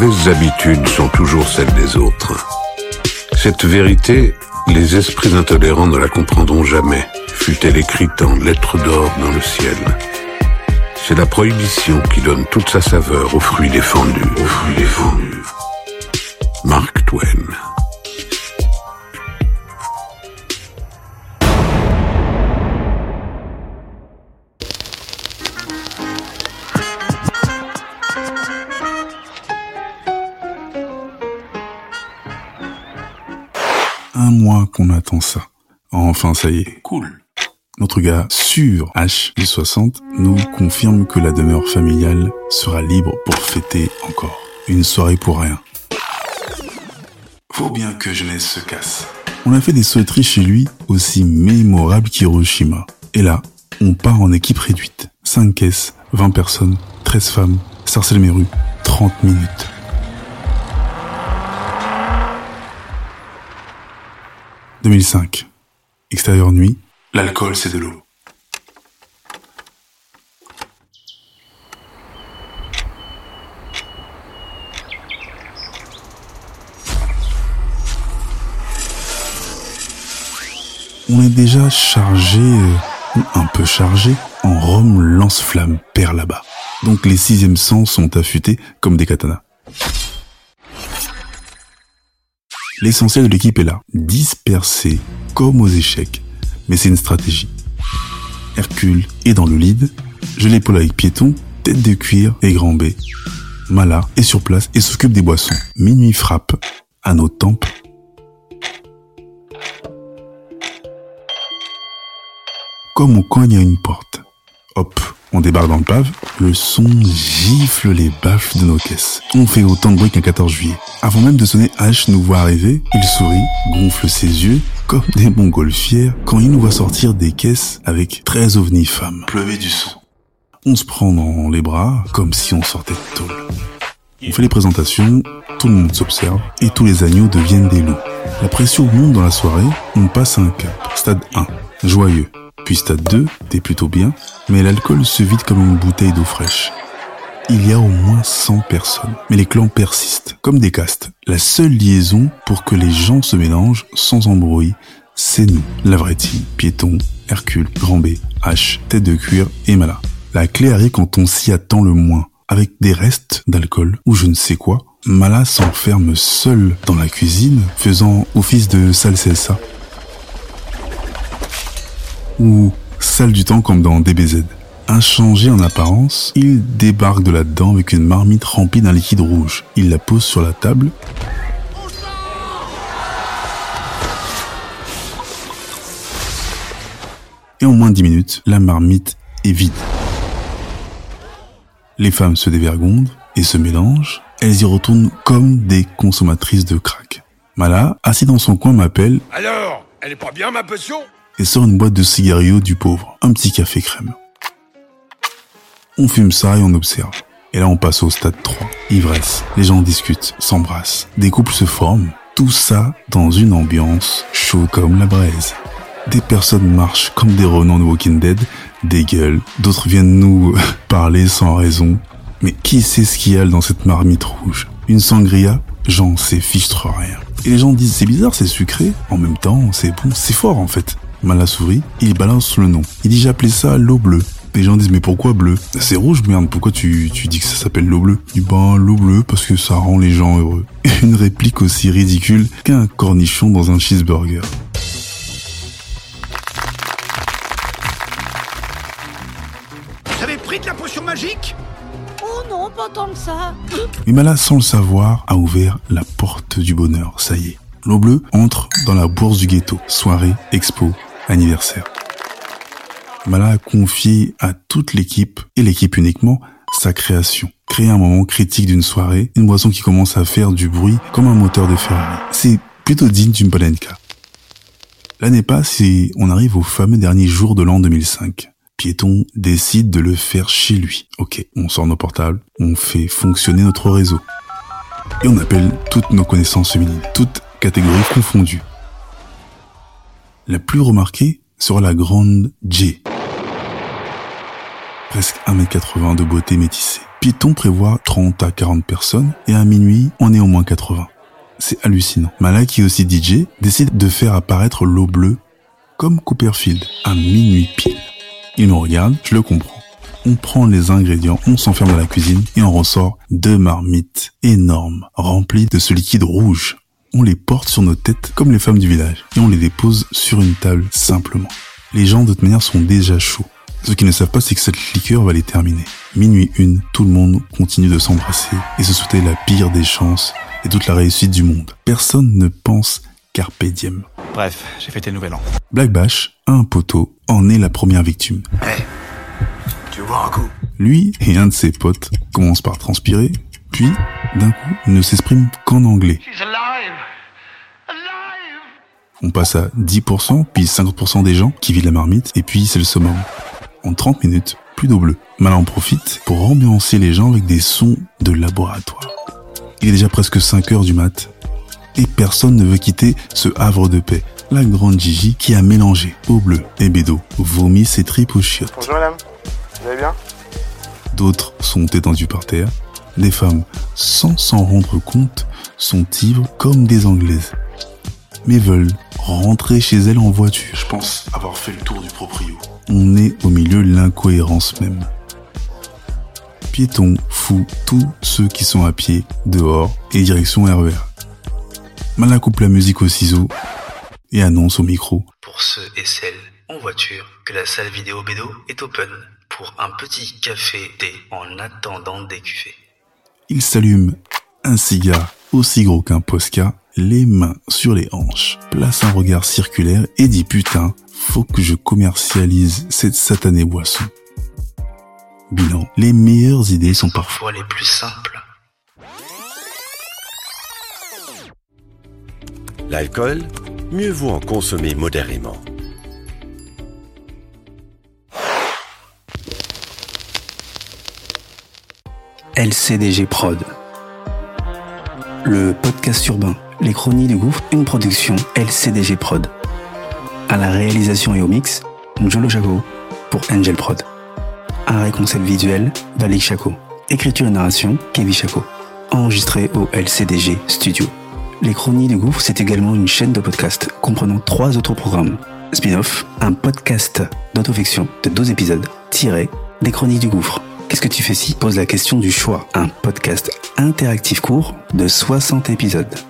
mauvaises habitudes sont toujours celles des autres. Cette vérité, les esprits intolérants ne la comprendront jamais, fut-elle écrite en lettres d'or dans le ciel. C'est la prohibition qui donne toute sa saveur aux fruits défendus. Aux fruits défendus. Mark Twain. Qu'on attend ça. Enfin, ça y est. Cool. Notre gars sur H du 60 nous confirme que la demeure familiale sera libre pour fêter encore. Une soirée pour rien. Faut bien que jeunesse se casse. On a fait des sauteries chez lui aussi mémorables qu'Hiroshima. Et là, on part en équipe réduite. 5 caisses, 20 personnes, 13 femmes, sarcelle mes rues, 30 minutes. « 2005. Extérieur nuit, l'alcool c'est de l'eau. On est déjà chargé, euh, ou un peu chargé, en rhum lance-flamme, père là-bas. Donc les sixièmes sens sont affûtés comme des katanas. L'essentiel de l'équipe est là, dispersé comme aux échecs, mais c'est une stratégie. Hercule est dans le lead, je l'épaule avec piéton, tête de cuir et grand B. Mala est sur place et s'occupe des boissons. Minuit frappe à nos tempes. Comme on cogne à une porte. Hop, on débarque dans le pave, le son gifle les baffes de nos caisses. On fait autant de bruit qu'un 14 juillet. Avant même de sonner, H nous voit arriver, il sourit, gonfle ses yeux, comme des montgolfières, quand il nous voit sortir des caisses avec 13 ovnis femmes. Pleuvait du son. On se prend dans les bras, comme si on sortait de tôle. On fait les présentations, tout le monde s'observe, et tous les agneaux deviennent des loups. La pression monte dans la soirée, on passe à un cap. Stade 1, joyeux. Puis stade 2, t'es plutôt bien, mais l'alcool se vide comme une bouteille d'eau fraîche. Il y a au moins 100 personnes, mais les clans persistent, comme des castes. La seule liaison pour que les gens se mélangent sans embrouille, c'est nous, la vraie team. Piéton, Hercule, Grand B, H, Tête de Cuir et Mala. La clé arrive quand on s'y attend le moins, avec des restes d'alcool ou je ne sais quoi. Mala s'enferme seul dans la cuisine, faisant office de salsa ou salle du temps comme dans DBZ. Inchangé en apparence, il débarque de là-dedans avec une marmite remplie d'un liquide rouge. Il la pose sur la table. Et en moins de 10 minutes, la marmite est vide. Les femmes se dévergondent et se mélangent. Elles y retournent comme des consommatrices de crack. Mala, assis dans son coin, m'appelle. Alors, elle est pas bien ma potion? Et sort une boîte de cigarios du pauvre, un petit café crème. On fume ça et on observe. Et là on passe au stade 3. Ivresse. Les gens discutent, s'embrassent. Des couples se forment. Tout ça dans une ambiance chaude comme la braise. Des personnes marchent comme des renons de Walking Dead, des gueules, d'autres viennent nous parler sans raison. Mais qui sait ce qu'il y a dans cette marmite rouge? Une sangria? J'en sais fichtre rien. Et les gens disent c'est bizarre, c'est sucré. En même temps, c'est bon, c'est fort en fait. Mal souris, il balance le nom. Il dit j'ai appelé ça l'eau bleue. Les gens disent mais pourquoi bleu? C'est rouge merde, pourquoi tu, tu dis que ça s'appelle l'eau bleue? Il dit ben l'eau bleue parce que ça rend les gens heureux. Une réplique aussi ridicule qu'un cornichon dans un cheeseburger. Vous avez pris de la potion magique? Oh non, pas tant que ça. Mais Mala, sans le savoir, a ouvert la porte du bonheur. Ça y est. L'eau bleue entre dans la bourse du ghetto. Soirée, expo, anniversaire. Mala a confié à toute l'équipe, et l'équipe uniquement, sa création. Créer un moment critique d'une soirée, une boisson qui commence à faire du bruit comme un moteur de Ferrari. C'est plutôt digne d'une Polenka. L'année passe et on arrive au fameux dernier jour de l'an 2005. Piéton décide de le faire chez lui. Ok, on sort nos portables, on fait fonctionner notre réseau. Et on appelle toutes nos connaissances féminines, toutes catégories confondues. La plus remarquée sera la grande J. presque 1m80 de beauté métissée. Piéton prévoit 30 à 40 personnes et à minuit, on est au moins 80. C'est hallucinant. Mala, qui est aussi DJ, décide de faire apparaître l'eau bleue comme Cooperfield à minuit pile. Il me regarde, je le comprends. On prend les ingrédients, on s'enferme dans la cuisine et on ressort deux marmites énormes remplies de ce liquide rouge. On les porte sur nos têtes comme les femmes du village et on les dépose sur une table simplement. Les gens de toute manière sont déjà chauds. Ce qu'ils ne savent pas, c'est que cette liqueur va les terminer. Minuit une, tout le monde continue de s'embrasser et se souhaiter la pire des chances et toute la réussite du monde. Personne ne pense carpe diem. Bref, j'ai fêté le nouvel an. Black Bash, un poteau, en est la première victime. Hé, tu vois un coup? Lui et un de ses potes commencent par transpirer, puis, d'un coup, ne s'expriment qu'en anglais. Alive On passe à 10%, puis 50% des gens qui vivent la marmite, et puis c'est le summum. En 30 minutes, plus d'eau bleue. Malin en profite pour ambiancer les gens avec des sons de laboratoire. Il est déjà presque 5 heures du mat, et personne ne veut quitter ce havre de paix. La grande Gigi qui a mélangé eau bleue et bédo vomit ses tripes aux chiottes. Bonjour madame, vous allez bien? D'autres sont étendus par terre. Des femmes, sans s'en rendre compte, sont ivres comme des Anglaises. Mais veulent rentrer chez elles en voiture. Je pense avoir fait le tour du proprio. On est au milieu de l'incohérence même. Piétons, fous, tous ceux qui sont à pied, dehors et direction RER. Mala coupe la musique au ciseau et annonce au micro pour ceux et celles en voiture que la salle vidéo Bédo est open pour un petit café thé en attendant des cuvées. Il s'allume un cigare aussi gros qu'un Posca, les mains sur les hanches, place un regard circulaire et dit putain, faut que je commercialise cette satanée boisson. Bilan, les meilleures idées sont parfois Parfois les plus simples. L'alcool, mieux vaut en consommer modérément. LCDG Prod. Le podcast urbain, les chronies du gouffre, une production LCDG Prod. À la réalisation et au mix, Njolo Chaco pour Angel Prod. Un concept visuel, Valik Chaco. Écriture et narration, Kevin Chaco. Enregistré au LCDG Studio. Les Chronies du Gouffre, c'est également une chaîne de podcast comprenant trois autres programmes. Spin-off, un podcast d'autofiction de 12 épisodes, tiré des Chroniques du Gouffre. Qu'est-ce que tu fais si Pose la question du choix? Un podcast interactif court de 60 épisodes.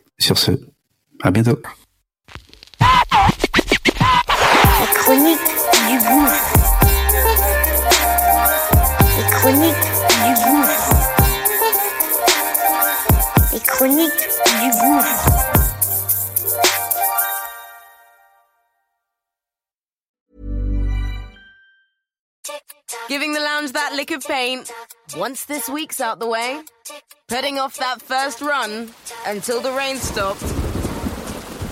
Sur ce, à bientôt. Les chroniques du gouffre. Les chroniques du gouffre. Les chroniques du gouffre. Giving the lounge that lick of paint. Once this week's out the way, heading off that first run until the rain stopped.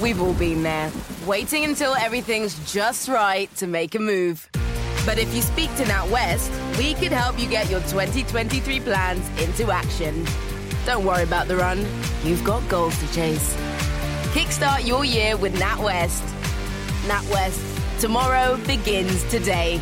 We've all been there, waiting until everything's just right to make a move. But if you speak to NatWest, we could help you get your 2023 plans into action. Don't worry about the run, you've got goals to chase. Kickstart your year with NatWest. NatWest, tomorrow begins today.